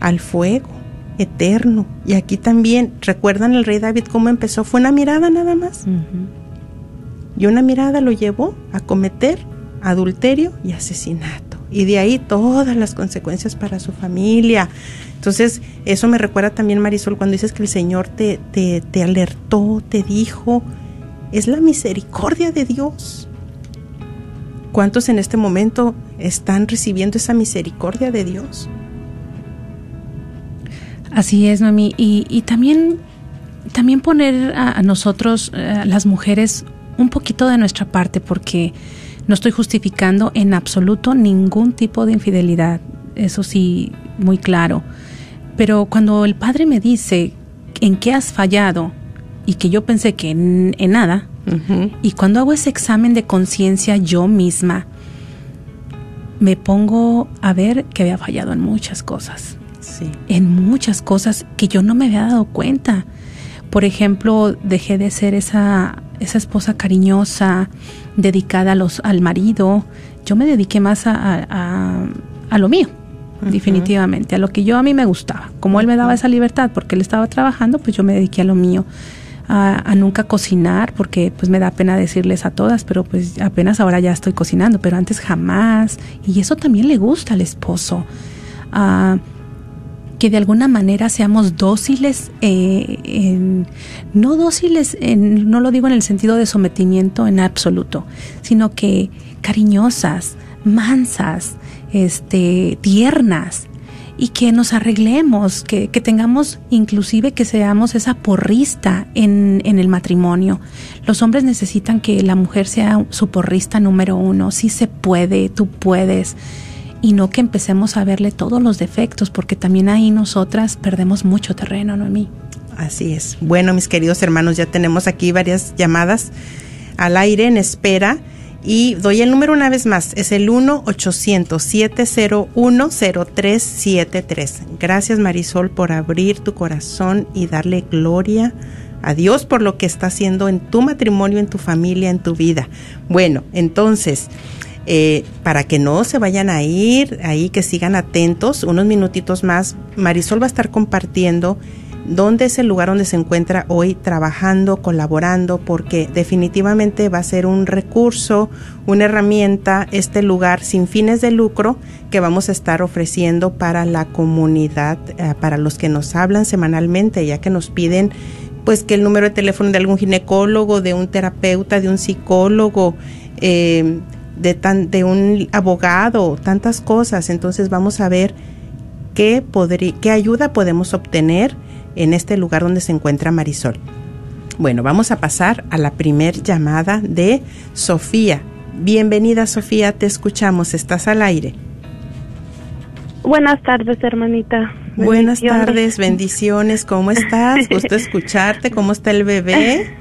Al fuego eterno. Y aquí también, ¿recuerdan el rey David cómo empezó? Fue una mirada nada más. Y una mirada lo llevó a cometer adulterio y asesinato y de ahí todas las consecuencias para su familia. Entonces, eso me recuerda también, Marisol, cuando dices que el Señor te, te, alertó, te dijo, es la misericordia de Dios. ¿Cuántos en este momento están recibiendo esa misericordia de Dios? Así es, Noemí. Y, y también, también poner a, nosotros, a las mujeres, un poquito de nuestra parte, porque no estoy justificando en absoluto ningún tipo de infidelidad, eso sí, muy claro. Pero cuando el padre me dice en qué has fallado y que yo pensé que en, nada, y cuando hago ese examen de conciencia yo misma, me pongo a ver que había fallado en muchas cosas. Sí. En muchas cosas que yo no me había dado cuenta. Por ejemplo, dejé de ser esa, esa esposa cariñosa, dedicada a los, al marido. Yo me dediqué más a, a, lo mío, definitivamente, a lo que yo a mí me gustaba. Como él me daba esa libertad porque él estaba trabajando, pues yo me dediqué a lo mío. A, nunca cocinar, porque pues me da pena decirles a todas, pero pues apenas ahora ya estoy cocinando, pero antes jamás. Y eso también le gusta al esposo. a que de alguna manera seamos dóciles, eh, no dóciles, no lo digo en el sentido de sometimiento en absoluto, sino que cariñosas, mansas, este, tiernas, y que nos arreglemos, que, tengamos inclusive que seamos esa porrista en, en, el matrimonio. Los hombres necesitan que la mujer sea su porrista número uno. Sí se puede, tú puedes y no que empecemos a verle todos los defectos, porque también ahí nosotras perdemos mucho terreno, ¿no, mí? Así es. Bueno, mis queridos hermanos, ya tenemos aquí varias llamadas al aire en espera. Y doy el número una vez más, es el 1-800-701-0373. Gracias Marisol por abrir tu corazón y darle gloria a Dios por lo que está haciendo en tu matrimonio, en tu familia, en tu vida. Bueno, entonces, eh, para que no se vayan a ir, ahí que sigan atentos, unos minutitos más, Marisol va a estar compartiendo dónde es el lugar donde se encuentra hoy trabajando, colaborando, porque definitivamente va a ser un recurso, una herramienta, este lugar sin fines de lucro que vamos a estar ofreciendo para la comunidad, eh, para los que nos hablan semanalmente, ya que nos piden pues que el número de teléfono de algún ginecólogo, de un terapeuta, de un psicólogo, eh, de, tan, de un abogado, tantas cosas. Entonces vamos a ver qué, qué ayuda podemos obtener en este lugar donde se encuentra Marisol. Bueno, vamos a pasar a la primer llamada de Sofía. Bienvenida Sofía, te escuchamos, estás al aire. Buenas tardes, hermanita. Buenas tardes, bendiciones, ¿cómo estás? [laughs] Gusto escucharte, ¿cómo está el bebé?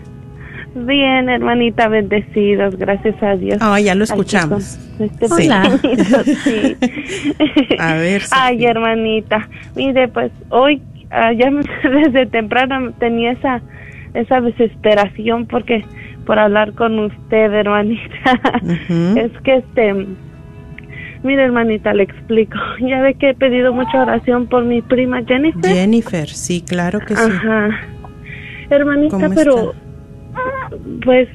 Bien, hermanita, bendecidos, gracias a Dios. Ah, ya lo escuchamos. Este sí. [laughs] [laughs] a ver. Ay, hermanita, mire, pues hoy ah, ya [laughs] desde temprano tenía esa esa desesperación porque por hablar con usted, hermanita. Es que este Mire, hermanita, le explico. Ya ve que he pedido mucha oración por mi prima Jennifer. Jennifer, sí, claro que sí. Ajá. Hermanita, pero pues,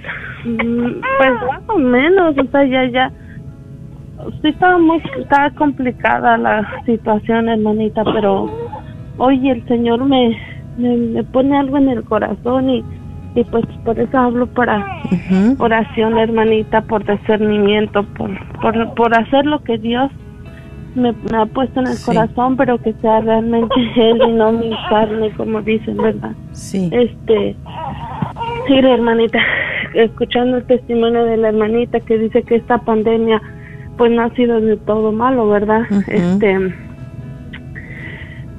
mm, pues más o menos, o sea, ya, ya, sí estaba muy, estaba complicada la situación, hermanita, pero hoy el Señor me, me, pone algo en el corazón y, y pues por eso hablo para oración, hermanita, por discernimiento, por, por, por hacer lo que Dios me, ha puesto en el corazón, pero que sea realmente [laughs] Él y no mi carne, como dicen, ¿verdad? Sí. Este, Mire, hermanita, escuchando el testimonio de la hermanita que dice que esta pandemia pues no ha sido de todo malo, ¿verdad? Este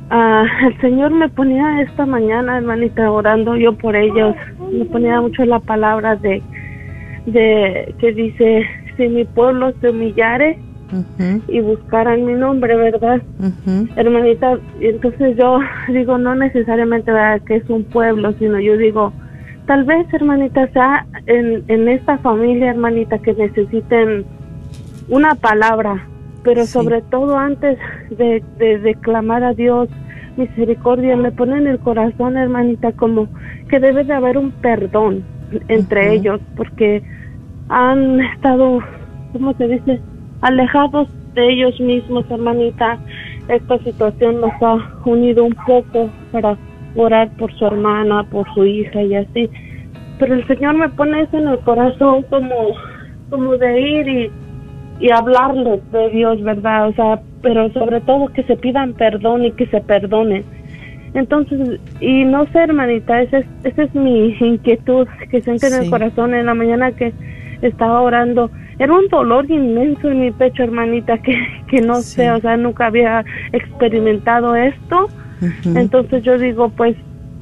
ah, el Señor me ponía esta mañana, hermanita, orando yo por ellos. Me ponía mucho la palabra de de que dice, si mi pueblo se humillare, y buscaran mi nombre, ¿verdad? Hermanita, entonces yo digo, no necesariamente que es un pueblo, sino yo digo, tal vez, hermanita, sea en, en esta familia, hermanita, que necesiten una palabra, pero sobre todo antes de, de, clamar a Dios misericordia, me pone en el corazón, hermanita, como que debe de haber un perdón entre ellos, porque han estado, ¿cómo se dice? alejados de ellos mismos, hermanita. Esta situación nos ha unido un poco para orar por su hermana, por su hija y así. Pero el Señor me pone eso en el corazón como, como de ir y, y hablarles de Dios, ¿verdad? O sea, pero sobre todo que se pidan perdón y que se perdonen. Entonces, y no sé, hermanita, esa es, esa es mi inquietud que siente en el corazón en la mañana que estaba orando era un dolor inmenso en mi pecho, hermanita, [laughs] que, que no sé, o sea, nunca había experimentado esto. Entonces yo digo, pues,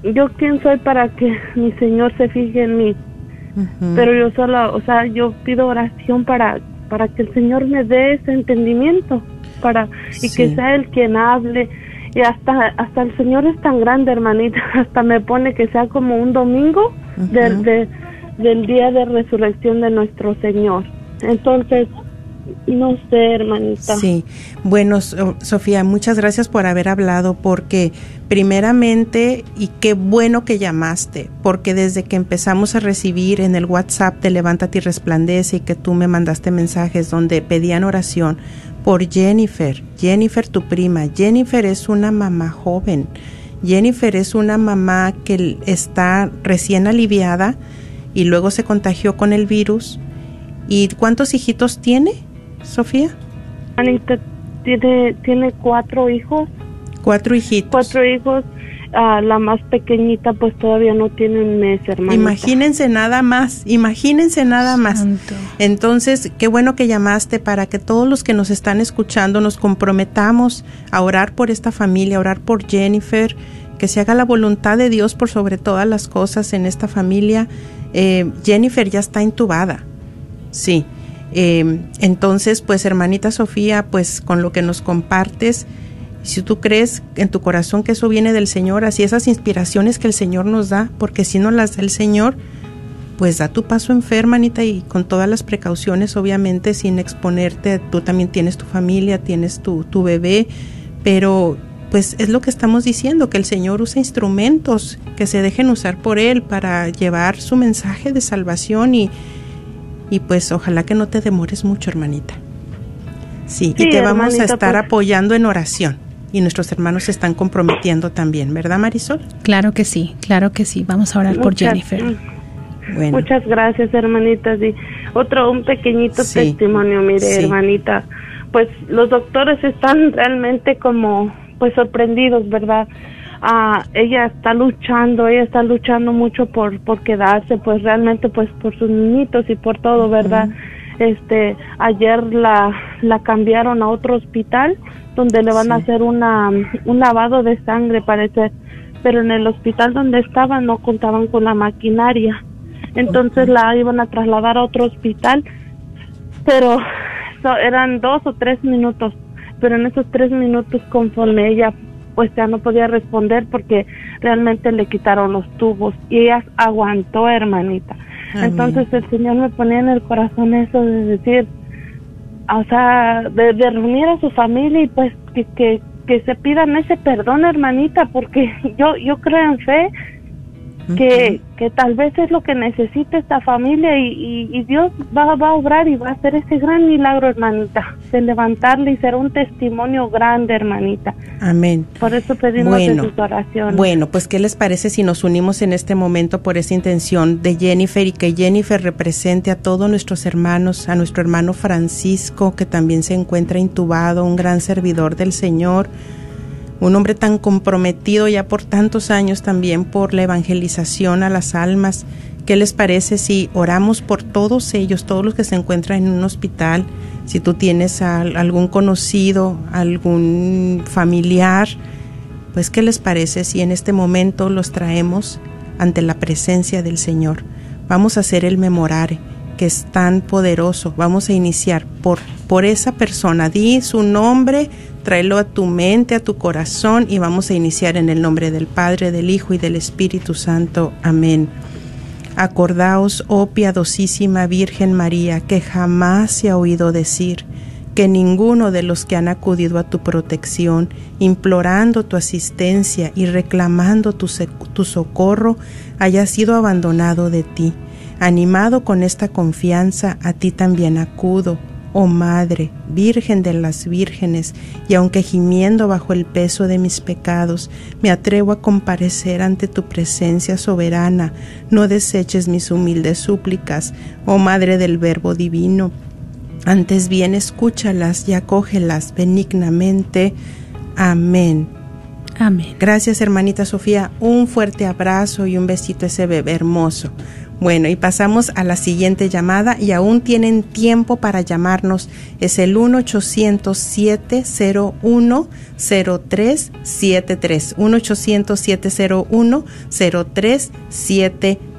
yo quién soy para que mi Señor se fije en mí. Pero yo solo, o sea, yo pido oración para, para que el Señor me dé ese entendimiento, para, y que sea Él quien hable. Y hasta, hasta el Señor es tan grande, hermanita, [laughs] hasta me pone que sea como un domingo del día de resurrección de nuestro Señor. Entonces, no sé, hermanita. Sí, bueno, Sofía, muchas gracias por haber hablado porque primeramente, y qué bueno que llamaste, porque desde que empezamos a recibir en el WhatsApp de Levántate y Resplandece y que tú me mandaste mensajes donde pedían oración por Jennifer, Jennifer tu prima, Jennifer es una mamá joven, Jennifer es una mamá que está recién aliviada y luego se contagió con el virus. ¿Y cuántos hijitos tiene, Sofía? Anita tiene, tiene cuatro hijos. Cuatro hijitos. Cuatro hijos. Ah, la más pequeñita pues todavía no tiene un mes, hermano. Imagínense nada más, imagínense nada más. Entonces, qué bueno que llamaste para que todos los que nos están escuchando nos comprometamos a orar por esta familia, a orar por Jennifer, que se haga la voluntad de Dios por sobre todas las cosas en esta familia. Eh, Jennifer ya está intubada Sí. Em, entonces, pues hermanita Sofía, pues con lo que nos compartes, si tú crees en tu corazón que eso viene del Señor, así esas inspiraciones que el Señor nos da, porque si no las da el Señor, pues da tu paso en fe, hermanita, y con todas las precauciones, obviamente, sin exponerte, tú también tienes tu familia, tienes tu, tu bebé, pero pues es lo que estamos diciendo, que el Señor usa instrumentos que se dejen usar por Él para llevar su mensaje de salvación y, y pues ojalá que no te demores mucho, hermanita. Sí, y te vamos a estar pues. apoyando en oración. Y nuestros hermanos se están comprometiendo también, ¿verdad, Marisol? Claro que sí, claro que sí. Vamos a orar por Jennifer. Bueno. Muchas gracias, hermanita. Sí. Otro, un pequeñito testimonio, mire, hermanita. Pues los doctores están realmente como, pues sorprendidos, ¿verdad? Ah, ella está luchando, ella está luchando mucho por, por quedarse, pues realmente pues por sus niñitos y por todo, ¿verdad? Este, ayer la, la cambiaron a otro hospital donde le van a hacer una, un lavado de sangre, parece, pero en el hospital donde estaba no contaban con la maquinaria. Entonces la iban a trasladar a otro hospital, pero eran dos o tres minutos, pero en esos tres minutos conforme ella pues ya no podía responder porque realmente le quitaron los tubos y ella aguantó, hermanita. Entonces el Señor me ponía en el corazón eso de decir, o sea, de, reunir a su familia y pues que, que, que se pidan ese perdón, hermanita, porque [laughs] yo, yo creo en fe que, que tal vez es lo que necesita esta familia y, y, Dios va, va, a obrar y va a hacer ese gran milagro, hermanita, de levantarle y ser un testimonio grande, hermanita. Amén. Por eso pedimos bueno, sus oraciones. Bueno, pues ¿qué les parece si nos unimos en este momento por esa intención de Jennifer y que Jennifer represente a todos nuestros hermanos, a nuestro hermano Francisco, que también se encuentra intubado, un gran servidor del Señor, un hombre tan comprometido ya por tantos años también por la evangelización a las almas, ¿Qué les parece si oramos por todos ellos, todos los que se encuentran en un hospital? Si tú tienes algún conocido, algún familiar, pues ¿qué les parece si en este momento los traemos ante la presencia del Señor? Vamos a hacer el memorare, que es tan poderoso. Vamos a iniciar por, por esa persona. Di su nombre, tráelo a tu mente, a tu corazón y vamos a iniciar en el nombre del Padre, del Hijo y del Espíritu Santo. Amén. Acordaos, oh piadosísima Virgen María, que jamás se ha oído decir que ninguno de los que han acudido a tu protección, implorando tu asistencia y reclamando tu, tu, socorro, haya sido abandonado de ti. Animado con esta confianza, a ti también acudo, Oh Madre, Virgen de las Vírgenes, y aunque gimiendo bajo el peso de mis pecados, me atrevo a comparecer ante tu presencia soberana, no deseches mis humildes súplicas, oh Madre del Verbo Divino. Antes bien escúchalas y acógelas benignamente. Amén. Amén. Gracias, hermanita Sofía. Un fuerte abrazo y un besito a ese bebé hermoso. Bueno, y pasamos a la siguiente llamada y aún tienen tiempo para llamarnos. Es el 1-800-701-0373. 1-800-701-0373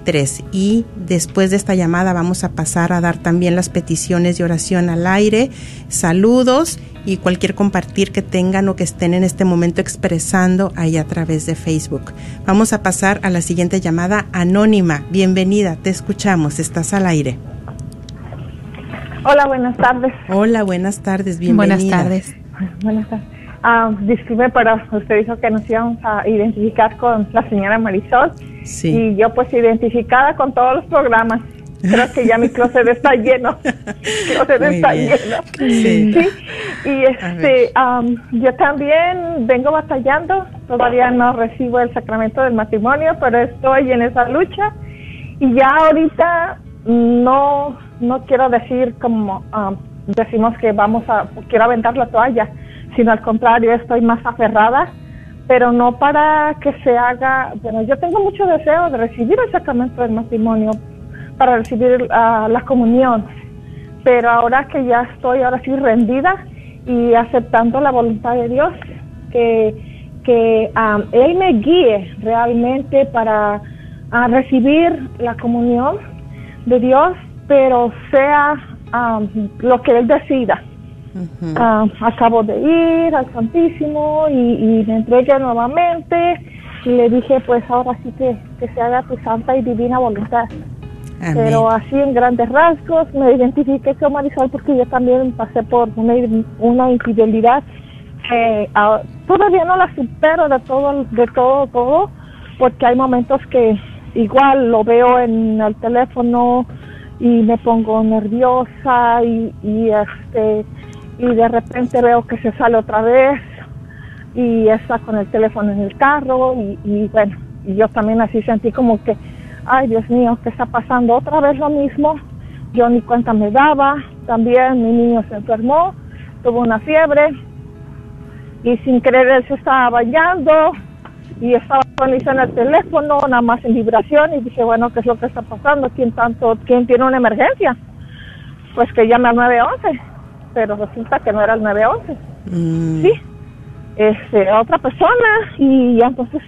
y después de esta llamada vamos a pasar a dar también las peticiones de oración al aire, saludos y cualquier compartir que tengan o que estén en este momento expresando ahí a través de Facebook. Vamos a pasar a la siguiente llamada anónima. Bienvenida, te escuchamos, estás al aire. Hola, buenas tardes. Hola, buenas tardes, bienvenida. Buenas tardes. Buenas tardes. Ah, disculpe, pero usted dijo que nos íbamos a identificar con la señora Marisol. Sí. Y yo pues identificada con todos los programas. Creo que ya mi closet está lleno. [laughs] closet está lleno. Sí. Y este, yo también vengo batallando. Todavía no recibo el sacramento del matrimonio, pero estoy en esa lucha. Y ya ahorita no, no quiero decir como decimos que vamos a, quiero aventar la toalla sino al contrario, estoy más aferrada, pero no para que se haga, bueno, yo tengo mucho deseo de recibir el sacramento del matrimonio, para recibir ah, la comunión, pero ahora que ya estoy ahora sí rendida y aceptando la voluntad de Dios, que, que ah, Él me guíe realmente para ah, recibir la comunión de Dios, pero sea lo que Él decida Ah, acabo de ir al Santísimo y, me entregué nuevamente. Y le dije pues ahora sí que, que se haga tu santa y divina voluntad. Pero así en grandes rasgos me identifiqué con Marisol porque yo también pasé por una, una infidelidad que ah, todavía no la supero de todo, de todo, todo, porque hay momentos que igual lo veo en el teléfono y me pongo nerviosa y, y este y de repente veo que se sale otra vez y está con el teléfono en el carro y, bueno, y yo también así sentí como que, ay Dios mío, ¿qué está pasando? Otra vez lo mismo, yo ni cuenta me daba, también mi niño se enfermó, tuvo una fiebre y sin querer él se estaba bañando y estaba en el teléfono, nada más en vibración y dije, bueno, ¿qué es lo que está pasando? ¿Quién tanto, quién tiene una emergencia? Pues que llame al 911 pero resulta que no era el 911. Mm. Sí, este, otra persona y ya entonces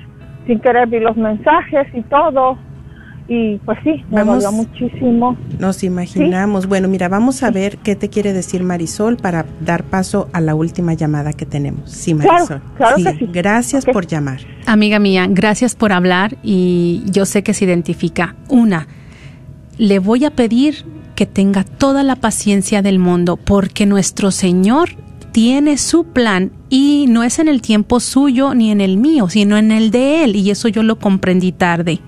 sin querer vi los mensajes y todo y pues sí, me dolió muchísimo. Nos imaginamos. Bueno, mira, vamos a ver qué te quiere decir Marisol para dar paso a la última llamada que tenemos. Sí, Marisol. Claro, Que sí. Gracias por llamar. Amiga mía, gracias por hablar y yo sé que se identifica. Una, le voy a pedir que tenga toda la paciencia del mundo, porque nuestro Señor tiene su plan y no es en el tiempo suyo ni en el mío, sino en el de Él, y eso yo lo comprendí tarde.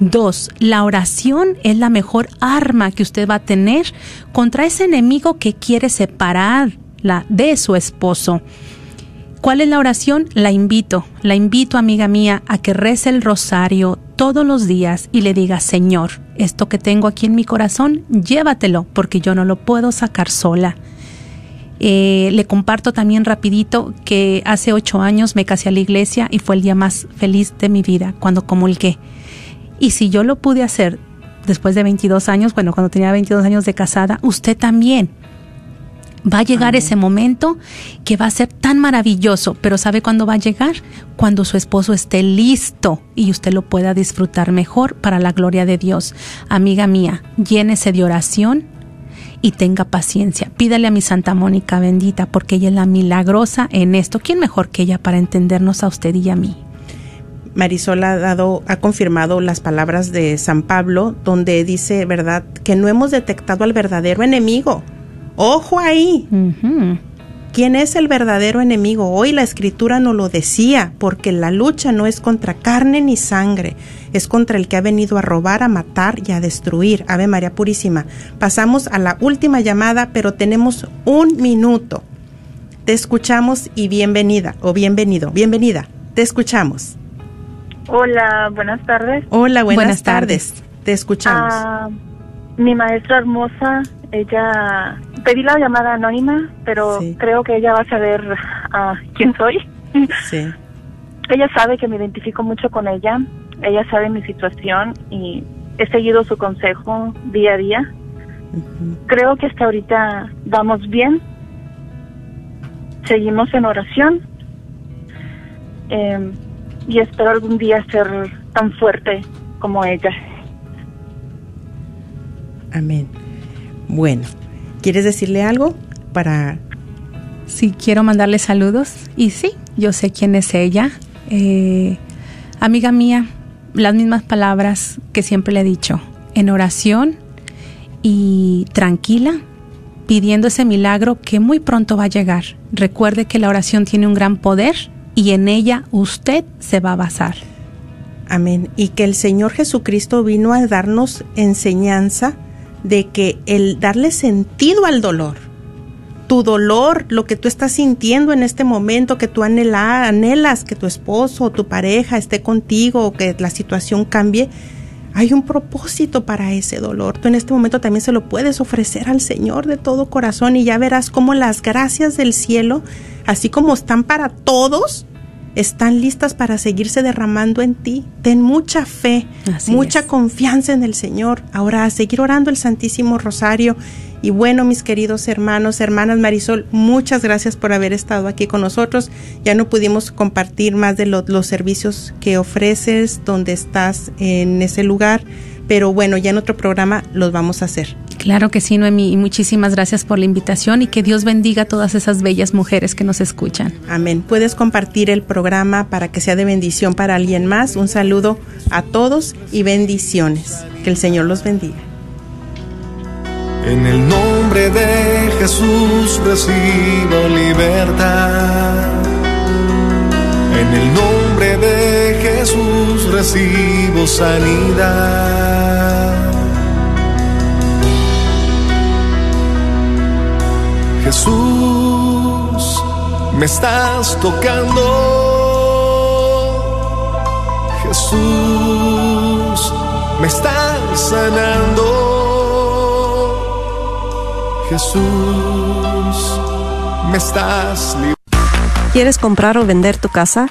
Dos, la oración es la mejor arma que usted va a tener contra ese enemigo que quiere separarla de su esposo. ¿Cuál es la oración? La invito, la invito, amiga mía, a que rece el rosario todos los días y le diga, Señor, esto que tengo aquí en mi corazón, llévatelo, porque yo no lo puedo sacar sola. Eh, le comparto también rapidito que hace ocho años me casé a la iglesia y fue el día más feliz de mi vida cuando comulgué. Y si yo lo pude hacer después de 22 años, bueno, cuando tenía 22 años de casada, usted también. Va a llegar ese momento que va a ser tan maravilloso, pero ¿sabe cuándo va a llegar? Cuando su esposo esté listo y usted lo pueda disfrutar mejor para la gloria de Dios. Amiga mía, llénese de oración y tenga paciencia. Pídale a mi Santa Mónica bendita porque ella es la milagrosa en esto. ¿Quién mejor que ella para entendernos a usted y a mí? Marisol ha dado, ha confirmado las palabras de San Pablo, donde dice, verdad, que no hemos detectado al verdadero enemigo. Ojo ahí. ¿Quién es el verdadero enemigo? Hoy la escritura no lo decía, porque la lucha no es contra carne ni sangre, es contra el que ha venido a robar, a matar y a destruir. Ave María Purísima. Pasamos a la última llamada, pero tenemos un minuto. Te escuchamos y bienvenida o bienvenido. Bienvenida. Te escuchamos. Hola, buenas tardes. Hola, buenas, tardes. Te escuchamos. Ah, mi maestra hermosa, ella pedí la llamada anónima, pero creo que ella va a saber uh, quién soy. [laughs] Sí. ella sabe que me identifico mucho con ella, ella sabe mi situación y he seguido su consejo día a día. Creo que hasta ahorita vamos bien. Seguimos en oración. Eh, y espero algún día ser tan fuerte como ella. Amén. Bueno, ¿quieres decirle algo para... Sí, quiero mandarle saludos y sí, yo sé quién es ella. Eh, amiga mía, las mismas palabras que siempre le he dicho, en oración y tranquila, pidiendo ese milagro que muy pronto va a llegar. Recuerde que la oración tiene un gran poder y en ella usted se va a basar. Amén. Y que el Señor Jesucristo vino a darnos enseñanza de que el darle sentido al dolor, tu dolor, lo que tú estás sintiendo en este momento, que tú anhelas que tu esposo o tu pareja esté contigo que la situación cambie, hay un propósito para ese dolor. Tú en este momento también se lo puedes ofrecer al Señor de todo corazón y ya verás cómo las gracias del cielo así como están para todos, están listas para seguirse derramando en ti. Ten mucha fe, mucha confianza en el Señor. Ahora a seguir orando el Santísimo Rosario. Y bueno, mis queridos hermanos, hermanas Marisol, muchas gracias por haber estado aquí con nosotros. Ya no pudimos compartir más de los servicios que ofreces, donde estás en ese lugar, pero bueno, ya en otro programa los vamos a hacer. Claro que sí, Noemí, y muchísimas gracias por la invitación y que Dios bendiga a todas esas bellas mujeres que nos escuchan. Amén. Puedes compartir el programa para que sea de bendición para alguien más. Un saludo a todos y bendiciones. Que el Señor los bendiga. En el nombre de Jesús recibo libertad. En el nombre de Jesús recibo sanidad. Jesús, me estás tocando. Jesús, me estás sanando. Jesús, me estás ¿Quieres comprar o vender tu casa?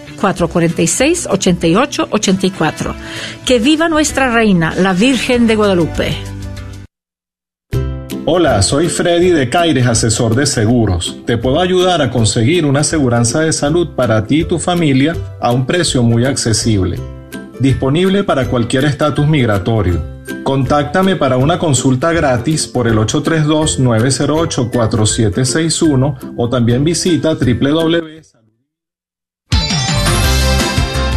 446-8884. Que viva nuestra reina, la Virgen de Guadalupe. Hola, soy Freddy de Caires, asesor de seguros. Te puedo ayudar a conseguir una aseguranza de salud para ti y tu familia a un precio muy accesible. Disponible para cualquier estatus migratorio Contáctame para una consulta gratis por el 832-908-4761 o también visita www.